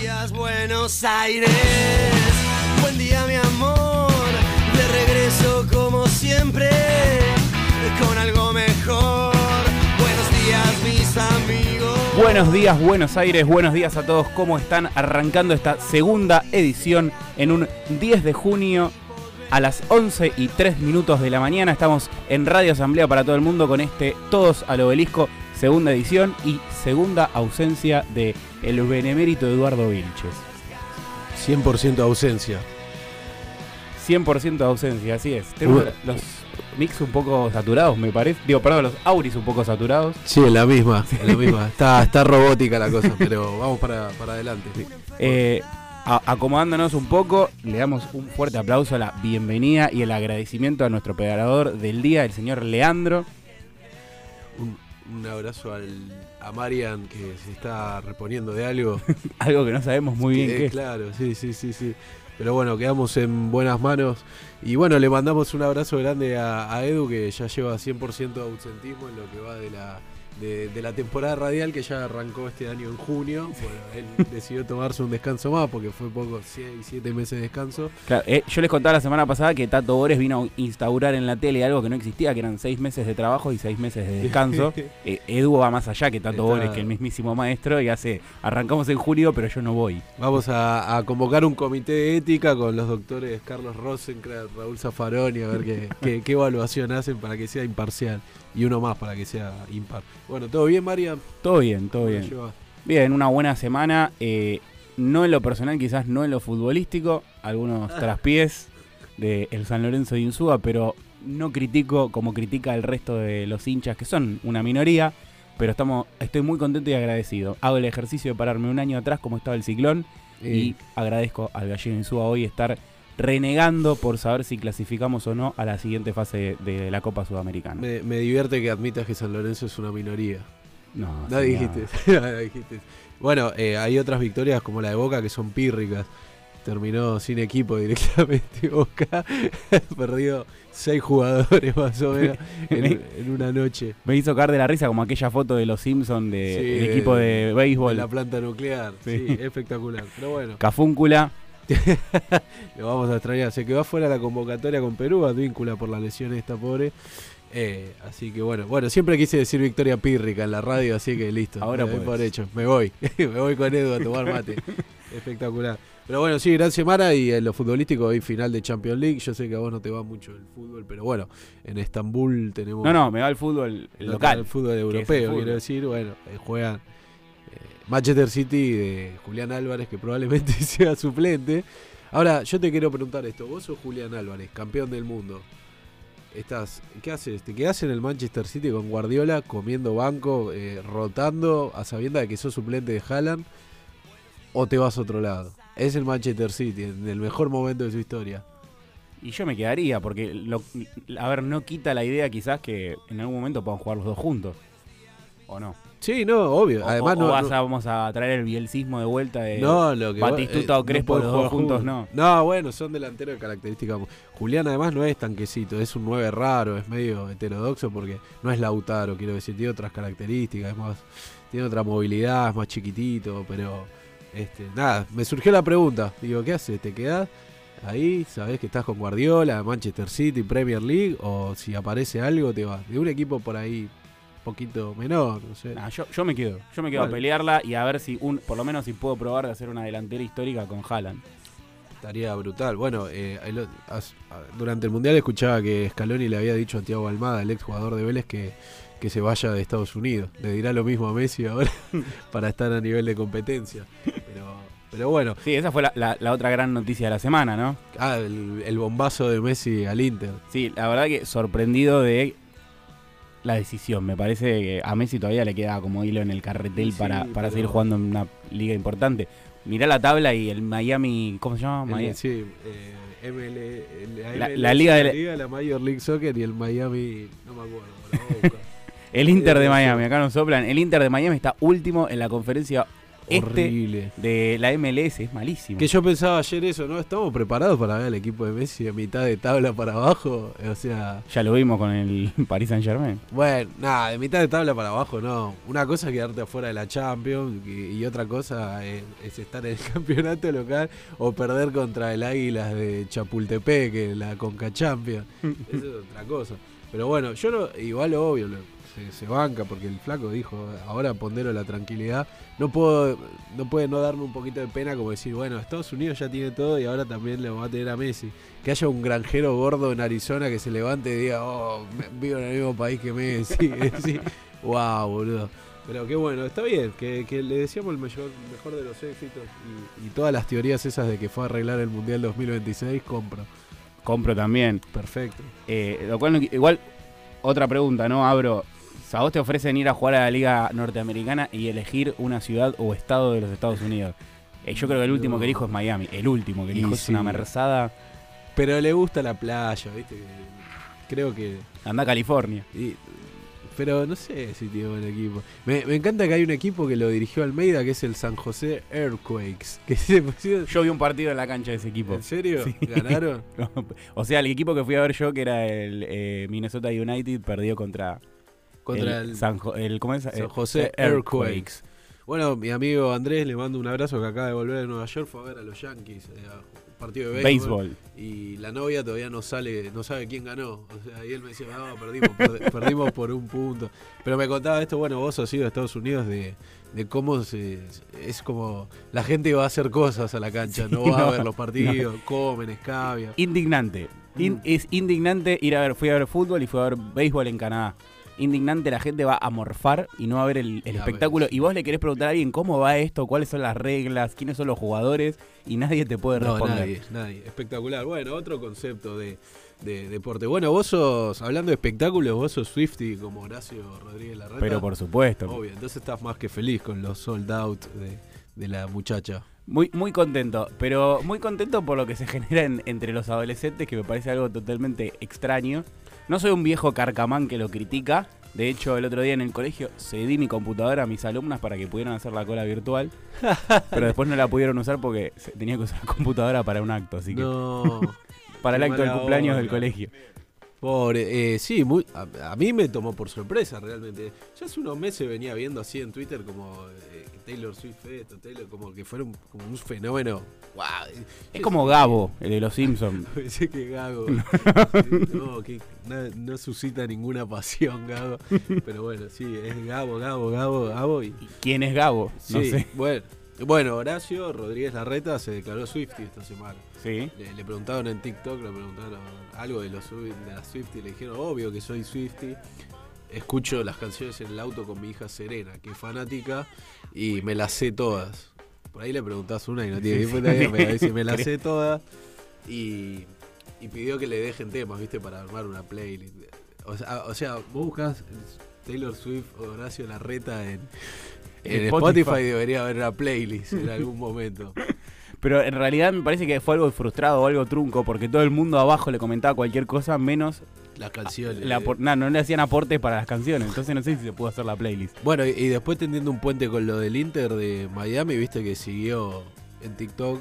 días, Buenos Aires. Buen día, mi amor. De regreso como siempre, con algo mejor. Buenos días, mis amigos. Buenos días Buenos Aires, buenos días a todos, ¿cómo están? Arrancando esta segunda edición en un 10 de junio a las 11 y 3 minutos de la mañana. Estamos en Radio Asamblea para todo el mundo con este Todos al Obelisco, segunda edición y segunda ausencia de el benemérito Eduardo Vilches. 100% ausencia. 100% de ausencia, así es. Tenemos los mix un poco saturados, me parece. Digo, perdón, los auris un poco saturados. Sí, en la misma, en la misma. Está, está robótica la cosa, pero vamos para, para adelante. Eh, acomodándonos un poco, le damos un fuerte aplauso a la bienvenida y el agradecimiento a nuestro pedalador del día, el señor Leandro. Un, un abrazo al, a Marian que se está reponiendo de algo. Algo que no sabemos muy bien Eh, qué es. Claro, sí, sí, sí, sí. Pero bueno, quedamos en buenas manos. Y bueno, le mandamos un abrazo grande a, a Edu que ya lleva 100% de ausentismo en lo que va de la, de, de la temporada radial que ya arrancó este año en junio. Bueno, él decidió tomarse un descanso más porque fue poco, 6, 7 meses de descanso. Claro, eh, yo les contaba la semana pasada que Tato Bores vino a instaurar en la tele algo que no existía, que eran seis meses de trabajo y seis meses de descanso. Eh, Edu va más allá que Tato Está- Bores, que el mismísimo maestro, y hace, arrancamos en julio, pero yo no voy. Vamos a, a convocar un comité de ética con los doctores Carlos Rosencrantz, Raúl Zaffaroni, a ver qué, qué- qué evaluación hacen para que sea imparcial. Y uno más para que sea impar. Bueno, ¿todo bien, Marian? Todo bien, todo ¿Cómo bien. Bien, una buena semana. eh, no en lo personal, quizás no en lo futbolístico. Algunos traspiés de el San Lorenzo de Insúa, pero no critico como critica el resto de los hinchas, que son una minoría. Pero estamos, estoy muy contento y agradecido. Hago el ejercicio de pararme un año atrás como estaba el ciclón y agradezco al gallego Insúa hoy estar renegando por saber si clasificamos o no a la siguiente fase de la Copa Sudamericana. me, me divierte que admitas que San Lorenzo es una minoría. No, No dijiste. no dijiste. Bueno, eh, hay otras victorias como la de Boca que son pírricas. Terminó sin equipo directamente Boca. Perdió seis jugadores más o menos en, en una noche. Me hizo caer de la risa como aquella foto de los Simpsons de, Sí, del de- equipo de béisbol. En la planta nuclear. Sí. Sí, espectacular. Pero bueno, Cafúncula. lo vamos a extrañar. Se quedó afuera la convocatoria con Perú, Advíncula por la lesión esta pobre. Eh, así que bueno, bueno, siempre quise decir victoria pírrica en la radio, así que listo. Ahora podés. por hecho. Me voy. me voy con Edu a tomar mate. Espectacular. Pero bueno, sí, gran semana y en lo futbolístico hoy final de Champions League. Yo sé que a vos no te va mucho el fútbol, pero bueno, en Estambul tenemos No, no, me va el fútbol el local. el fútbol el europeo, fútbol. quiero decir. Bueno, eh, juegan eh, Manchester City de Julián Álvarez, que probablemente sea suplente. Ahora, yo te quiero preguntar esto. Vos sos Julián Álvarez, campeón del mundo. Estás, ¿Qué haces? ¿Te quedás en el Manchester City con Guardiola comiendo banco, eh, rotando, a sabiendas de que sos suplente de Haaland? ¿O te vas a otro lado? Es el Manchester City, en el mejor momento de su historia. Y yo me quedaría, porque, lo- a ver, no quita la idea quizás que en algún momento puedan jugar los dos juntos. ¿O no? Sí, no, obvio. O- Además, o, no, vas no- a- vamos a traer el bielcismo de vuelta de... No, lo que Batistuta va- o Crespo, pueden los dos juntos, no. No, bueno, son delanteros de características. Julián además no es tanquecito, es un 9 raro, es medio heterodoxo porque no es Lautaro, quiero decir, tiene otras características, es más, tiene otra movilidad, es más chiquitito, pero este, nada, me surgió la pregunta, digo, ¿qué haces? ¿Te quedás ahí? ¿Sabés que estás con Guardiola, Manchester City, Premier League? ¿O si aparece algo te vas? De un equipo por ahí poquito menor, no sé. Nah, yo, yo me quedo, yo me quedo a pelearla y a ver si, un, por lo menos si puedo probar de hacer una delantera histórica con Haaland. Estaría brutal. Bueno, eh, el as- durante el Mundial escuchaba que Scaloni le había dicho a Thiago Almada, el ex jugador de Vélez, que, que se vaya de Estados Unidos. Le dirá lo mismo a Messi ahora para estar a nivel de competencia. Pero, pero bueno, Sí, esa fue la, la- la otra gran noticia de la semana, ¿no? ah, el, el bombazo de Messi al Inter. Sí, la verdad que sorprendido de la decisión. Me parece que a Messi todavía le queda como hilo en el carretel Sí, para, para seguir jugando en una liga importante. Mirá la tabla y el Miami, ¿cómo se llama? Miami. sí, eh, ML, La- liga de la- la Major League Soccer y el Miami, no me acuerdo. El Inter de Eh, Miami, acá nos soplan. El Inter de Miami está último en la conferencia Este Horrible. de la MLS es malísimo. Que yo pensaba ayer eso, ¿no? Estamos preparados para ver al equipo de Messi de mitad de tabla para abajo. O sea, Ya lo vimos con el Paris Saint Germain. bueno, nada, de mitad de tabla para abajo no. Una cosa es quedarte afuera de la Champions y, y otra cosa es, es estar en el campeonato local o perder contra el Águilas de Chapultepec, que es la Conca Champions. Eso es otra cosa. Pero bueno, yo no, igual obvio, lo- se, se banca porque el flaco dijo, ahora pondero la tranquilidad. No puedo, no puede no darme un poquito de pena como decir, bueno, Estados Unidos ya tiene todo y ahora también le va a tener a Messi. Que haya un granjero gordo en Arizona que se levante y diga, oh, vivo en el mismo país que Messi. Sí. wow, boludo. Pero qué bueno, está bien, que, le decíamos el mejor, mejor de los éxitos y todas las teorías esas de que fue a arreglar el Mundial 2026, compro. Compro también. Perfecto. Eh, lo cual igual, otra pregunta, ¿no? Abro. A vos te ofrecen ir a jugar a la Liga Norteamericana y elegir una ciudad o estado de los Estados Unidos. Eh, yo creo que el último No. que elijo es Miami. El último que Y elijo es una merzada. Pero le gusta la playa, ¿viste? Creo que. Anda a California. y- pero no sé si tiene buen equipo. Me, me encanta que hay un equipo que lo dirigió Almeida, que es el San José Earthquakes. Que se pusieron- Yo vi un partido en la cancha de ese equipo. ¿En serio? Sí. ¿Ganaron? o sea, el equipo que fui a ver yo, que era el eh, Minnesota United, perdió contra, Contra el, el, San, Jo- el- ¿cómo es? San Eh, José eh, Earthquakes. Bueno, mi amigo Andrés le mando un abrazo que acaba de volver de Nueva York, fue a ver a los Yankees, eh, a partido de béisbol. Y la novia todavía no sale, no sabe quién ganó. O sea, y él me decía, no, perdimos, perdimos por un punto. Pero me contaba esto, bueno, vos has ido a Estados Unidos de, de cómo se, es como la gente va a hacer cosas a la cancha, no va a ver los partidos, comen, escabia. Indignante. In- Mm. Es indignante ir a ver, fui a ver fútbol y fui a ver béisbol en Canadá. Indignante, la gente va a morfar y no va a ver el, espectáculo. Y vos le querés preguntar a alguien cómo va esto, cuáles son las reglas, quiénes son los jugadores y nadie te puede No, responder. nadie, nadie. Espectacular. Bueno, otro concepto de, de deporte. Bueno, vos sos, hablando de espectáculos, vos sos Swifty como Horacio Rodríguez Larreta. Pero por supuesto. Obvio, entonces estás más que feliz con los sold out de, de la muchacha. Muy, muy contento, pero muy contento por lo que se genera en- entre los adolescentes, que me parece algo totalmente extraño. No soy un viejo carcamán que lo critica. De hecho, el otro día en el colegio cedí mi computadora a mis alumnas para que pudieran hacer la cola virtual. pero después no la pudieron usar porque tenía que usar la computadora para un acto. Así que No. para el acto del cumpleaños del colegio. Pobre, eh, sí, muy, a, a mí me tomó por sorpresa realmente. Ya hace unos meses venía viendo así en Twitter como eh, Taylor Swift esto, Taylor, como que fuera un, como un fenómeno. ¡Wow! Es como Gabo, el de los Simpsons. Pensé que Gago. no, que no, no suscita ninguna pasión, Gago. Pero bueno, sí, es Gabo, Gabo, Gabo, Gabo. Y, ¿Quién es Gabo? No sí, sé. bueno. Bueno, Horacio Rodríguez Larreta se declaró Swifty esta semana. Sí. Le, le preguntaron en TikTok, le preguntaron algo de los de la Swifty, le dijeron, obvio que soy Swifty. Escucho las canciones en el auto con mi hija Serena, que es fanática, y me las sé todas. Por ahí le preguntás una y no tiene Sí, pero dice, me las sé todas. Y, y pidió que le dejen temas, ¿viste? Para armar una playlist. O sea, o sea vos buscas Taylor Swift o Horacio Larreta en, en Spotify. Spotify, debería haber una playlist en algún momento. Pero en realidad me parece que fue algo frustrado o algo trunco, porque todo el mundo abajo le comentaba cualquier cosa, menos Las canciones. la nah, no le hacían aportes para las canciones. Entonces no sé si se pudo hacer la playlist. Bueno, y, y después tendiendo un puente con lo del Inter de Miami, viste que siguió en TikTok.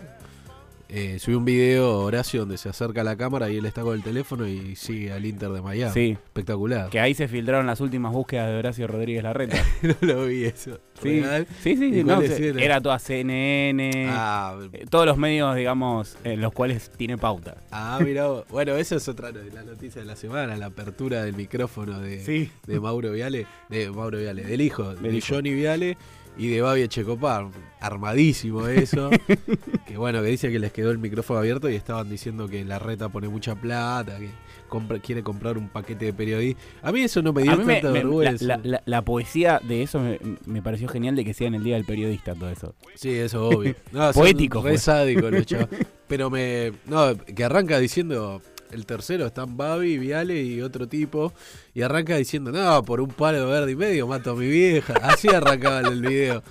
Eh, subió un video Horacio donde se acerca a la cámara y él está con el teléfono y sigue al Inter de Miami. Sí, Espectacular. que ahí se filtraron las últimas búsquedas de Horacio Rodríguez Larreta. no lo vi eso. Sí, ¿Real? sí, sí, ¿Y sí, no, era toda CNN, Ah, eh, todos los medios, digamos, en los cuales tiene pauta. ah, mira, bueno, esa es otra de las noticias de la semana, la apertura del micrófono de, Sí. de Mauro Viale, de Mauro Viale, del hijo, Del de hijo. Johnny Viale y de Babi Checopar. Armadísimo eso. que bueno, que dice que les quedó el micrófono abierto y estaban diciendo que la reta pone mucha plata, que compra- quiere comprar un paquete de periodistas. A mí eso no me dio A tanta me- vergüenza. la- la- la poesía de eso me, me pareció genial de que sea en el Día del Periodista todo eso. Sí, eso obvio. No, Poético Re fue. sádico los chavos. Pero me. No, que arranca diciendo. El tercero están Babi, Viale y otro tipo. Y arranca diciendo, no, por un palo verde y medio mato a mi vieja. Así arrancaba el video.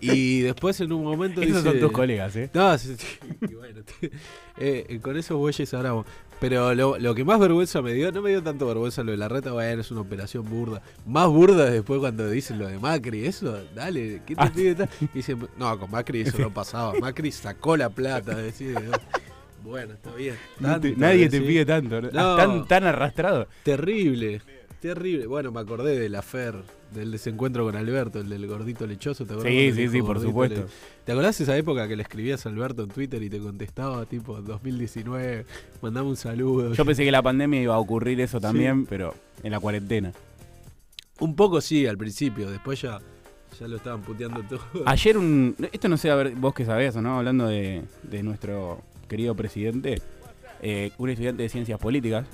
Y después en un momento Esos dice. son tus colegas, ¿eh? No. Y bueno, eh, eh, con esos bueyes ahora vamos. Pero lo, lo que más vergüenza me dio, no me dio tanto vergüenza lo de la reta, bueno, es una operación burda. Más burda después cuando dicen lo de Macri, eso, dale, ¿qué te Ah. pide? tal? Y dicen, no, con Macri eso no pasaba. Macri sacó la plata, decir, bueno, está bien. Tanto, nadie te pide tanto. ¿no? No. Tan, tan arrastrado. Terrible, terrible. Bueno, me acordé de la Fer, del desencuentro con Alberto, el del gordito lechoso. ¿te acordás Sí, sí, sí, por supuesto. le- ¿Te acordás esa época que le escribías a Alberto en Twitter y te contestaba, tipo, 2019, mandame un saludo? Yo pensé que la pandemia iba a ocurrir eso también, pero en la cuarentena. Un poco sí, al principio, después ya, ya lo estaban puteando todo. Ayer un... Esto no sé, a ver, vos que sabés o no, hablando de, de nuestro querido presidente, eh, un estudiante de ciencias políticas,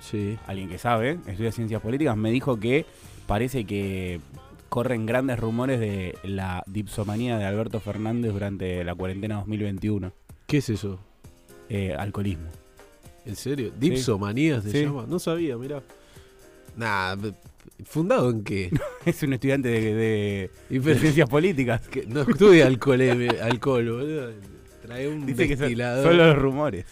Sí. alguien que sabe, estudia ciencias políticas, me dijo que parece que corren grandes rumores de la dipsomanía de Alberto Fernández durante la cuarentena 2021. ¿Qué es eso? Eh, alcoholismo. ¿En serio? ¿Dipsomanía se Sí. llama? No sabía, mirá. Nah, ¿fundado en qué? Es un estudiante de, ciencias políticas. que no estudia alcohol, eh, alcohol, boludo. Trae un Dice que son, los rumores.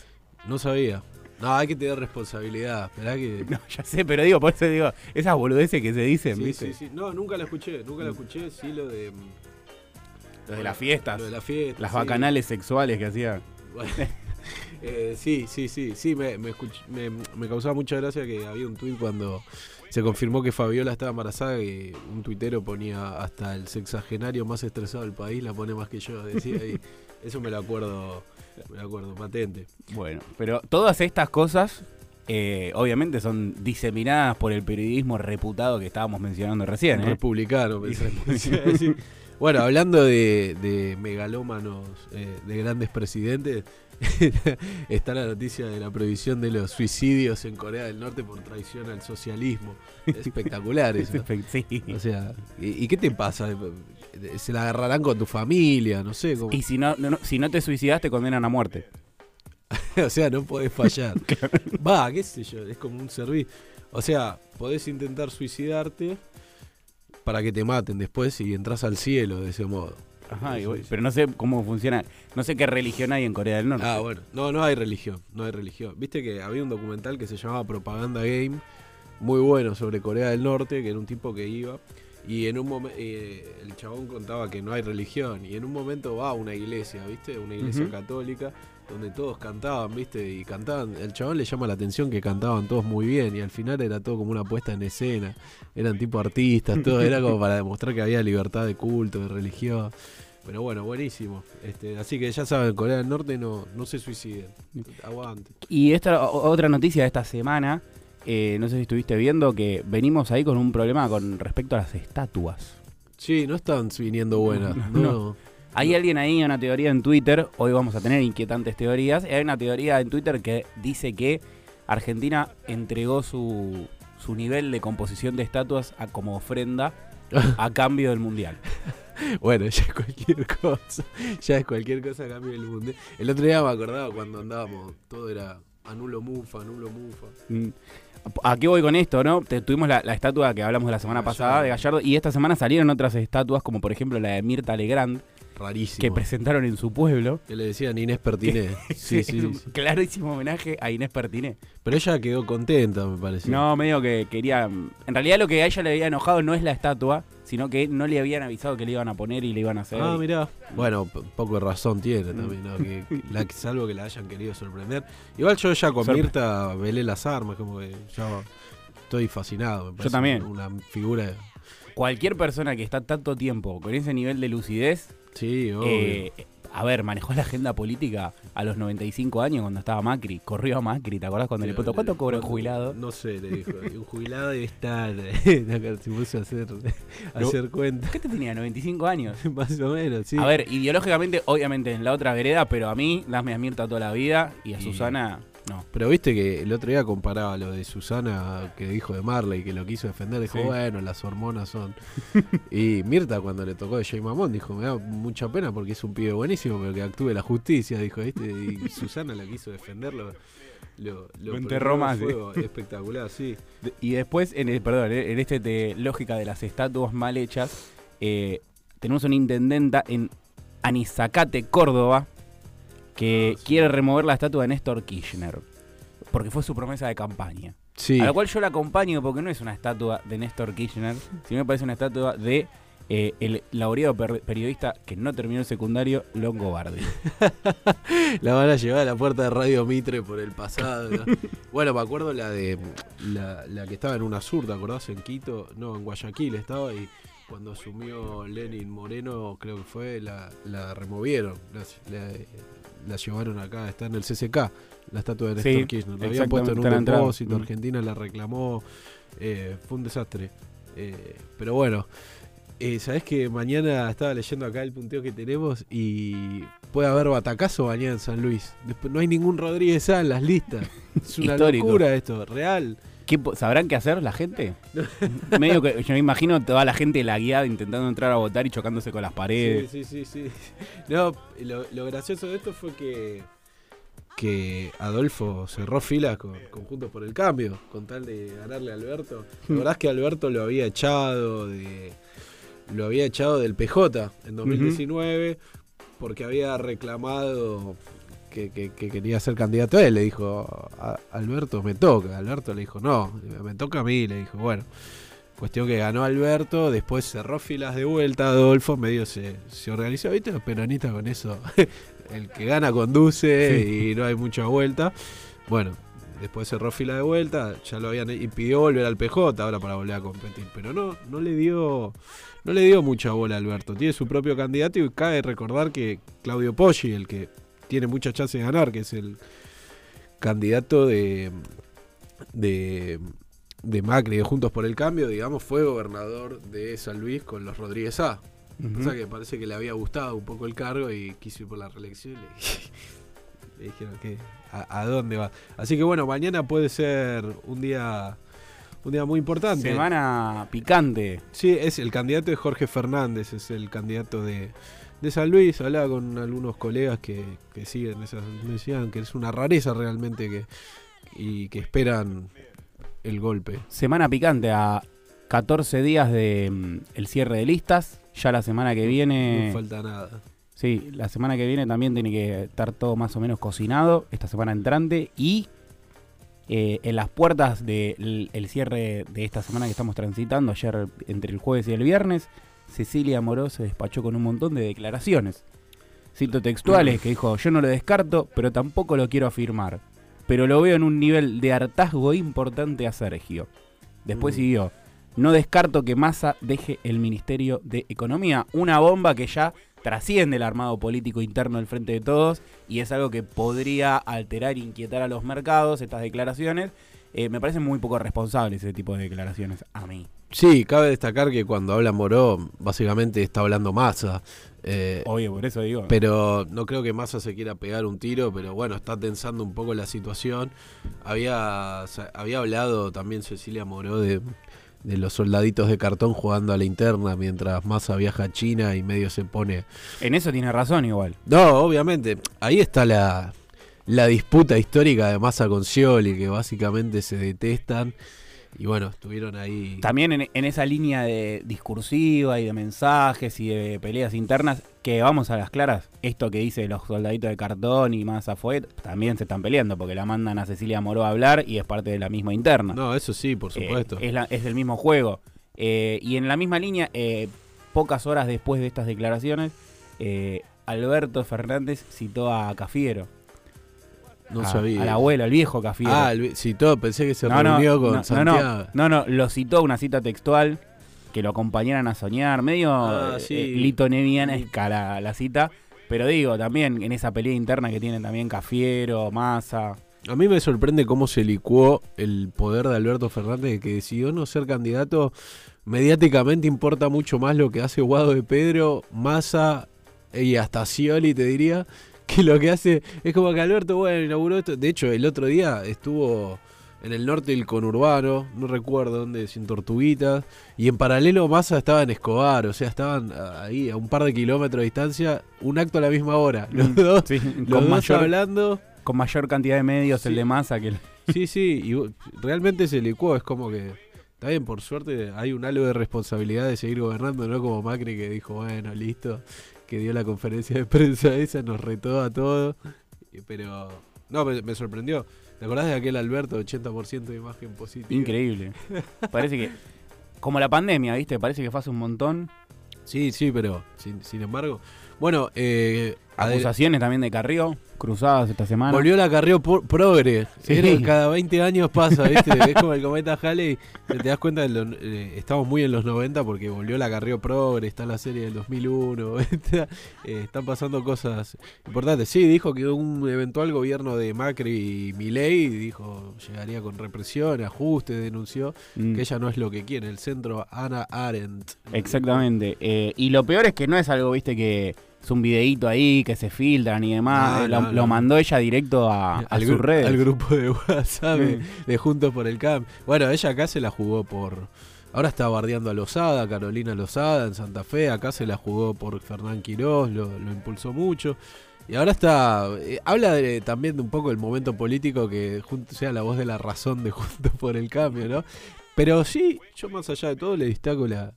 No sabía. No, hay que tener responsabilidad. Que. No, ya sé, pero digo, por eso digo, esas boludeces que se dicen, Sí, ¿viste? sí, sí. No, nunca la escuché. Nunca la escuché. Sí, lo de. mm, Lo de las fiestas, Lo de la fiesta. las sí. bacanales sexuales que hacía. Bueno, eh, sí, sí, sí. Sí, me, me, escuch- me, me causaba mucha gracia que había un tuit cuando se confirmó que Fabiola estaba embarazada. Que un tuitero ponía hasta el sexagenario más estresado del país, la pone más que yo. Decía y eso me lo acuerdo. Me lo acuerdo, patente. Bueno, pero todas estas cosas, eh, obviamente, son diseminadas por el periodismo reputado que estábamos mencionando recién, ¿eh? Republicano. Bueno, hablando de, de megalómanos, eh, de grandes presidentes, está la noticia de la prohibición de los suicidios en Corea del Norte por traición al socialismo. Espectacular Es eso. espe- sí. O sea, ¿y, y qué te pasa? ¿Se la agarrarán con tu familia? No sé. cómo- Y si no, no- no- si no te suicidas, te condenan a muerte. o sea, no podés fallar. Va, qué sé yo, es como un servicio. O sea, podés intentar suicidarte para que te maten después y entras al cielo de ese modo. Ajá, y Sí, pero no sé cómo funciona, no sé qué religión hay en Corea del Norte. Ah, bueno. No, no hay religión. No hay religión. Viste que había un documental que se llamaba Propaganda Game, muy bueno sobre Corea del Norte, que era un tipo que iba. Y en un momento el chabón contaba que no hay religión. Y en un momento va a una iglesia, ¿viste? Una iglesia católica, donde todos cantaban, ¿viste? Y cantaban. El chabón le llama la atención que cantaban todos muy bien. Y al final era todo como una puesta en escena. Eran tipo artistas, todo. Era como para demostrar que había libertad de culto, de religión. Pero bueno, buenísimo. Este, así que ya saben, Corea del Norte no, no se suiciden. Aguante. Y esta otra noticia de esta semana, eh, no sé si estuviste viendo que venimos ahí con un problema con respecto a las estatuas. Sí, no están viniendo buenas. No, No. no. Hay alguien ahí, una teoría en Twitter, hoy vamos a tener inquietantes teorías, y hay una teoría en Twitter que dice que Argentina entregó su, su nivel de composición de estatuas a, como ofrenda a cambio del Mundial. Bueno, ya es cualquier cosa. Ya es cualquier cosa a cambio del mundo. El otro día me acordaba cuando andábamos, todo era anulo mufa, anulo mufa. Mm. ¿A qué voy con esto, no? Te- tuvimos la, la estatua que hablamos la semana Gallardo. pasada de Gallardo y esta semana salieron otras estatuas, como por ejemplo la de Mirta Legrand, Rarísimo. que presentaron en su pueblo. Que le decían Inés Pertiné. Sí, sí, clarísimo homenaje a Inés Pertiné. Pero ella quedó contenta, me parece. No, medio que quería. En realidad, lo que a ella le había enojado no es la estatua, sino que no le habían avisado que le iban a poner y le iban a hacer. Ah, mirá. Bueno, poco de razón tiene también. ¿no? Que, la, salvo que la hayan querido sorprender. Igual yo ya con Sorpre- Mirta velé las armas, como que ya estoy fascinado. me parece también. Una figura. Cualquier persona que está tanto tiempo con ese nivel de lucidez, Sí, obvio. eh, a ver, manejó la agenda política a los 95 años cuando estaba Macri. Corrió a Macri, ¿te acordás cuando le preguntó cuánto cobra un jubilado? No sé, le dijo. Un jubilado debe estar. se puso a hacer, a No. hacer cuentas. ¿Qué te tenía? ¿95 años? Más o menos, sí. A ver, ideológicamente, obviamente en la otra vereda, pero a mí, dame a Mirta toda la vida y a Susana, no. Pero viste que el otro día comparaba lo de Susana que dijo de Marley, que lo quiso defender, dijo, Sí. bueno, las hormonas son. y Mirta cuando le tocó de Jay Mamón dijo, me da mucha pena porque es un pibe buenísimo, pero que actúe la justicia, dijo, ¿viste? Y Susana la quiso defenderlo. Lo, Lo enterró más. Espectacular, sí. De- Y después, en el, perdón, en este de lógica de las estatuas mal hechas, eh, tenemos una intendenta en Anizacate, Córdoba, que Ah, quiere remover la estatua de Néstor Kirchner. Porque fue su promesa de campaña. Sí. A la cual yo la acompaño porque no es una estatua de Néstor Kirchner, sino que parece una estatua de eh, el laureado per- periodista que no terminó el secundario, Longobardi. La van a llevar a la puerta de Radio Mitre por el pasado. ¿no? bueno, me acuerdo la de la, la que estaba en UNASUR, ¿te acordás? En Quito, no, en Guayaquil estaba y cuando asumió Lenin Moreno, creo que fue, la, la removieron. La, la- la llevaron acá, está en el CCK, la estatua de Néstor Sí, Kirchner. La habían puesto en un depósito, Mm. Argentina la reclamó, eh, fue un desastre. Eh, pero bueno, eh, sabés que mañana estaba leyendo acá el punteo que tenemos y puede haber batacazo mañana en San Luis. Después, no hay ningún Rodríguez Sá en las listas. Es una locura esto, real. ¿Qué po- ¿Sabrán qué hacer la gente? Medio que yo me imagino toda la gente la guiada intentando entrar a votar y chocándose con las paredes. Sí, sí, sí, sí. No, lo, lo gracioso de esto fue que que Adolfo cerró filas con, con Juntos por el Cambio, con tal de ganarle a Alberto. La verdad es que Alberto lo había echado de lo había echado del PJ en 2019 porque había reclamado que, que- que quería ser candidato a él. Le dijo, "A- Alberto, me toca. Alberto le dijo, no, me toca a mí. Le dijo, bueno. Cuestión que ganó Alberto, después cerró filas de vuelta, Adolfo medio se, se organizó, viste los peronistas con eso, el que gana conduce y no hay mucha vuelta. Bueno, después cerró fila de vuelta, ya lo habían y pidió volver al PJ ahora para volver a competir, pero no, no le dio, no le dio mucha bola a Alberto, tiene su propio candidato y cabe recordar que Claudio Poggi, el que tiene mucha chance de ganar, que es el candidato de de de Macri de Juntos por el Cambio, digamos, fue gobernador de San Luis con los Rodríguez A. Ujú. O sea que parece que le había gustado un poco el cargo y quiso ir por la reelección. y Le, le dijeron que a, a dónde va. Así que bueno, mañana puede ser un día un día muy importante. Semana picante. Sí, es el candidato de Jorge Fernández, es el candidato de, de San Luis. Hablaba con algunos colegas que, que siguen esas, me decían que es una rareza realmente que y que esperan el golpe. Semana picante a 14 días de mm, el cierre de listas. Ya la semana que viene. No falta nada. Sí, la semana que viene también tiene que estar todo más o menos cocinado, esta semana entrante, y eh, en las puertas del el cierre de esta semana que estamos transitando, ayer entre el jueves y el viernes, Cecilia Moró se despachó con un montón de declaraciones. Cito textuales que dijo, yo no lo descarto, pero tampoco lo quiero afirmar, pero lo veo en un nivel de hartazgo importante a Sergio. Después Mm. siguió, no descarto que Massa deje el Ministerio de Economía, una bomba que ya trasciende el armado político interno del Frente de Todos y es algo que podría alterar e inquietar a los mercados, estas declaraciones. Eh, me parecen muy poco responsables ese tipo de declaraciones a mí. Sí, cabe destacar que cuando habla Moró, básicamente está hablando Massa. Eh, Obvio, por eso digo. pero no creo que Massa se quiera pegar un tiro, pero bueno, está tensando un poco la situación. Había, hablado también Cecilia Moró de, de los soldaditos de cartón jugando a la interna mientras Massa viaja a China y medio se pone... En eso tiene razón igual. No, obviamente, ahí está la, la disputa histórica de Massa con Scioli, que básicamente se detestan. Y bueno, estuvieron ahí... También en, en esa línea de discursiva y de mensajes y de peleas internas, que vamos a las claras, esto que dice los soldaditos de cartón y más fue, también se están peleando porque la mandan a Cecilia Moró a hablar y es parte de la misma interna. No, eso sí, por Eh, supuesto. es, la- es el mismo juego. Eh, y en la misma línea, eh, pocas horas después de estas declaraciones, Alberto Fernández citó a Cafiero. No a- sabía. Al abuelo, al viejo Cafiero. Ah, el- todo, pensé que se No, no, reunió con no, no, Santiago. No, no, lo citó una cita textual que lo acompañaran a soñar, medio Ah, eh, sí. eh, escala la cita, pero digo, también en esa pelea interna que tienen también Cafiero, Massa. A mí me sorprende cómo se licuó el poder de Alberto Fernández, que decidió no ser candidato. Mediáticamente importa mucho más lo que hace Guado de Pedro, Massa y hasta Scioli, te diría, que lo que hace. Es como que Alberto, bueno, inauguró esto. De hecho, el otro día estuvo en el norte del conurbano, no recuerdo dónde, sin tortuguitas, y en paralelo Massa estaba en Escobar, o sea, estaban ahí a un par de kilómetros de distancia, un acto a la misma hora. Los dos, Sí, los con, dos mayor, hablando. con mayor cantidad de medios el de Massa que el... Sí, sí, y realmente se licuó, es como que, está bien, por suerte hay un halo de responsabilidad de seguir gobernando, no como Macri que dijo, bueno, listo, que dio la conferencia de prensa esa, nos retó a todos, pero no, me, me sorprendió. ¿Te acordás de aquel Alberto 80% de imagen positiva? Increíble. Parece que. Como la pandemia, ¿viste? Parece que fue hace un montón. Sí, sí, pero sin, sin embargo. Bueno, eh, Acusaciones también de Carrió, cruzadas esta semana. volvió la carrera por- progre. Sí. Era cada 20 años pasa, ¿viste? es como el cometa Halley. Te das cuenta, de lo- eh, estamos muy en los 90 porque volvió la carrera progre, está la serie del 2001. está- eh, están pasando cosas importantes. Sí, dijo que un eventual gobierno de Macri y Milei dijo llegaría con represión, ajuste, denunció Mm, que ella no es lo que quiere. El centro Ana Arendt. Exactamente. Eh, y lo peor es que no es algo, viste, que es un videíto ahí, que se filtran y demás. No, Eh, lo, no, lo no. mandó ella directo a, a al, sus gru- redes. al grupo de WhatsApp de, de Juntos por el Camp. Bueno, ella acá se la jugó por. Ahora está bardeando a Lozada, Carolina Lozada en Santa Fe. Acá se la jugó por Fernán Quirós, lo, lo impulsó mucho. Y ahora está. eh, habla de- también de un poco el momento político que junto, sea la voz de la razón de Juntos por el Cambio, ¿no? Pero sí, yo más allá de todo le destaco la.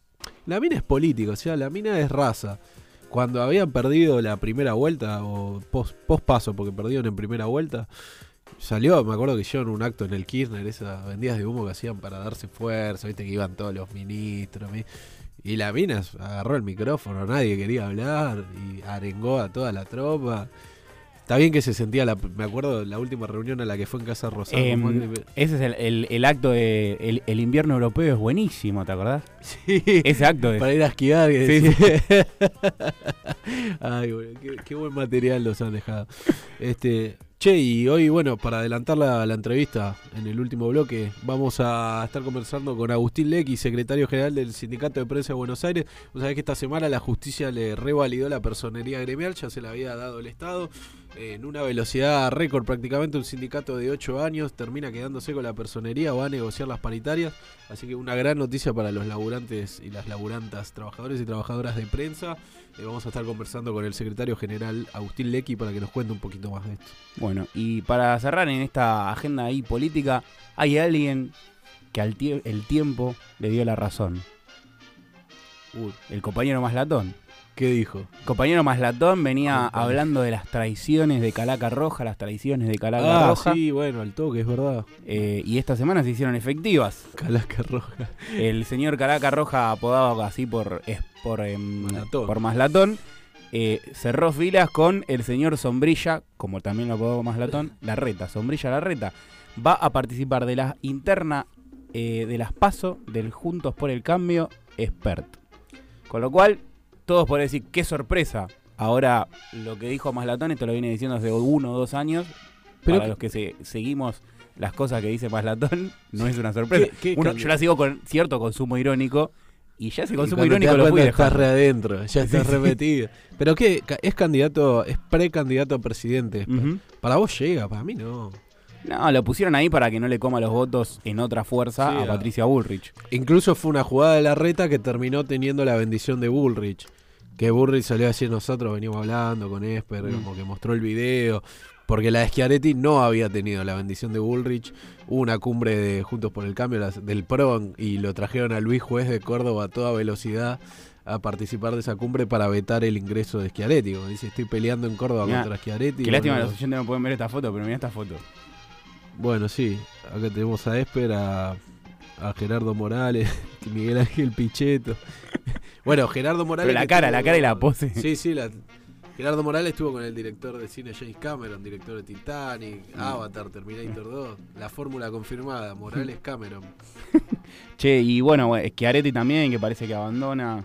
La mina es política, o sea, la mina es raza. Cuando habían perdido la primera vuelta, o post, paso, porque perdieron en primera vuelta, salió, me acuerdo que hicieron un acto en el Kirchner, esas vendidas de humo que hacían para darse fuerza, viste que iban todos los ministros. mi- Y la mina agarró el micrófono, nadie quería hablar, y arengó a toda la tropa. Está bien que se sentía, la, me acuerdo la última reunión a la que fue en Casa Rosada. Macri, ese es el, el- el acto de. El, el invierno europeo es buenísimo, ¿te acordás? sí, Ese acto para ir a esquivar. que Sí. Ay, boludo, qué, qué buen material nos han dejado. Este, che, y hoy, bueno, para adelantar la, la entrevista en el último bloque, vamos a estar conversando con Agustín Lecky, secretario general del Sindicato de Prensa de Buenos Aires. Vos sabés que esta semana la justicia le revalidó la personería gremial, ya se la había dado el Estado. En una velocidad récord, prácticamente un sindicato de 8 años termina quedándose con la personería, va a negociar las paritarias. Así que una gran noticia para los laburantes y las laburantas, trabajadores y trabajadoras de prensa. Eh, vamos a estar conversando con el secretario general Agustín Lecky para que nos cuente un poquito más de esto. Bueno, y para cerrar en esta agenda ahí política, hay alguien que al tie- el tiempo le dio la razón. Uy, El compañero Maslatón. ¿Qué dijo? Compañero Maslatón venía Contame. hablando de las traiciones de Calaca Roja, las traiciones de Calaca Ah, Roja. sí, bueno, al toque, es verdad. eh, y esta semana se hicieron efectivas. Calaca roja. El señor Calaca Roja, apodado así por, es por, em, Maslatón. por Maslatón, eh, cerró filas con el señor Sombrilla, como también lo apodó Maslatón, la reta, Sombrilla la reta. Va a participar de la interna eh, de las PASO del Juntos por el Cambio Expert. Con lo cual, todos por decir, qué sorpresa. Ahora, lo que dijo Maslatón, esto lo viene diciendo hace uno o dos años. Pero para que- los que se- seguimos las cosas que dice Maslatón, no es una sorpresa. ¿Qué- qué Uno- cambio? yo la sigo con cierto consumo irónico y ya ese consumo irónico lo fui estás re adentro, ya estás Sí, re sí. metido. Pero qué, Ca- es candidato, es precandidato a presidente. Para vos llega, para mí no. No, lo pusieron ahí para que no le coma los votos en otra fuerza Sí, a a- Patricia Bullrich. Incluso fue una jugada de la reta que terminó teniendo la bendición de Bullrich. Que Bullrich salió a decir nosotros venimos hablando con Esper, Mm. como que mostró el video. Porque la de Schiaretti no había tenido la bendición de Bullrich. Hubo una cumbre de Juntos por el Cambio las- del PRO y lo trajeron a Luis Juez de Córdoba a toda velocidad a participar de esa cumbre para vetar el ingreso de Schiaretti. Como dice, estoy peleando en Córdoba Mirá, contra Schiaretti. Qué lástima que los oyentes no pueden ver esta foto, pero mira esta foto. Bueno, sí, acá tenemos a Esper, a, a Gerardo Morales, Miguel Ángel Pichetto. Bueno, Gerardo Morales. Pero la cara, la cara y la pose. Sí, sí, la- Gerardo Morales estuvo con el director de cine James Cameron, director de Mm. Titanic, Avatar, Terminator 2. La fórmula confirmada, Morales Cameron. Che, y bueno, Schiaretti también, que parece que abandona.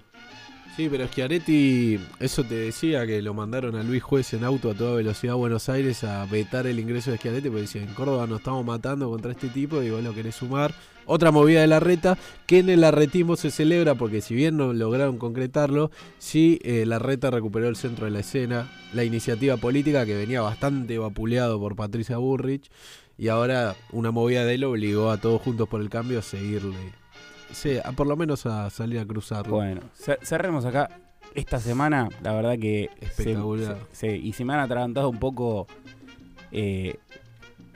Sí, pero Schiaretti, eso te decía que lo mandaron a Luis Juez en auto a toda velocidad a Buenos Aires a vetar el ingreso de Schiaretti porque decía, en Córdoba nos estamos matando contra este tipo y vos lo querés sumar. Otra movida de la reta, que en el arretismo se celebra porque si bien no lograron concretarlo, sí eh, la reta recuperó el centro de la escena, la iniciativa política que venía bastante vapuleado por Patricia Burrich y ahora una movida de él obligó a todos juntos por el cambio a seguirle. Sí, a por lo menos a salir a cruzarlo. Bueno, cer- cerremos acá. Esta semana, la verdad que. se- Espectacular. se- sí, y se me han atragantado un poco. Eh,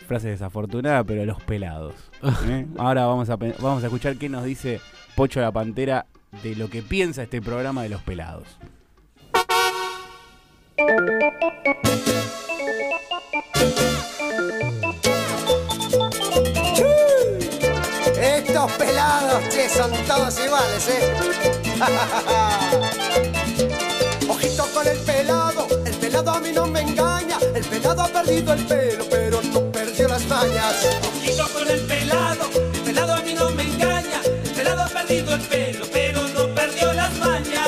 frase desafortunada, pero los pelados. ¿eh? Ahora vamos a, vamos a escuchar qué nos dice Pocho la Pantera de lo que piensa este programa de los pelados. Son todos iguales, ¿eh? Ojito con el pelado, el pelado a mí no me engaña. El pelado ha perdido el pelo, pero no perdió las mañas. Ojito con el pelado, el pelado a mí no me engaña. El pelado ha perdido el pelo, pero no perdió las mañas.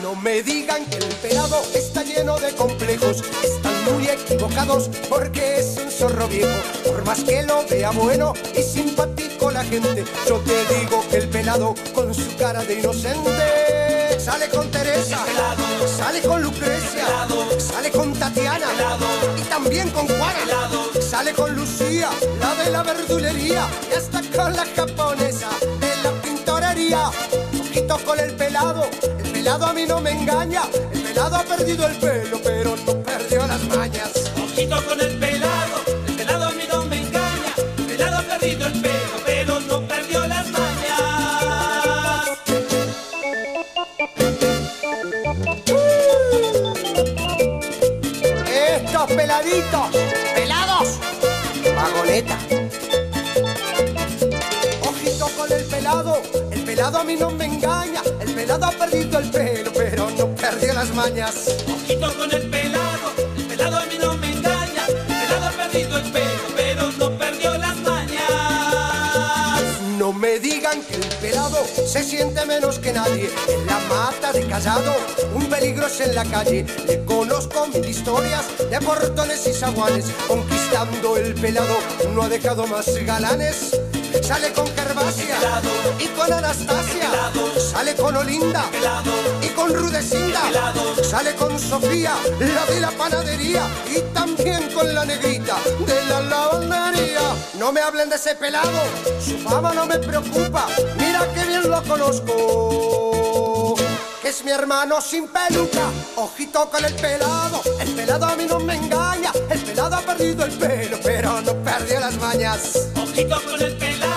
No me digan que el pelado está lleno de complejos. Están muy equivocados porque es un zorro viejo. Por más que lo vea bueno y simpático la gente, yo te digo que el pelado con su cara de inocente sale con Teresa, sale con Lucrecia, sale con Tatiana y también con Juana. Sale con Lucía, la de la verdulería y hasta con la japonesa de la pintorería. Ojito con el pelado, el pelado a mí no me engaña. El pelado ha perdido el pelo, pero no perdió las mañas. Ojito con el pelado, Estos peladitos, pelados, vagoneta. Ojito con el pelado, el pelado a mí no me engaña. El pelado ha perdido el pelo, pero no perdió las mañas. Ojito con el pelado, el pelado a mí no me engaña. El pelado ha perdido el pelo, pero no perdió las mañas. No me digan que el pelado se siente menos que nadie. En la mata de callado, un peligro es en la calle. Le conozco mil historias de portones y zaguanes. Conquistando el pelado, no ha dejado más galanes. Sale con Gervasia y con Anastasia. Sale con Olinda y con Rudecinda. Sale con Sofía, la de la panadería. Y también con la negrita de la lavandería. No me hablen de ese pelado, su fama no me preocupa. Mira que bien lo conozco. Es mi hermano sin peluca, ojito con el pelado. El pelado a mí no me engaña. El pelado ha perdido el pelo, pero no perdió las mañas. Ojito con el pelado.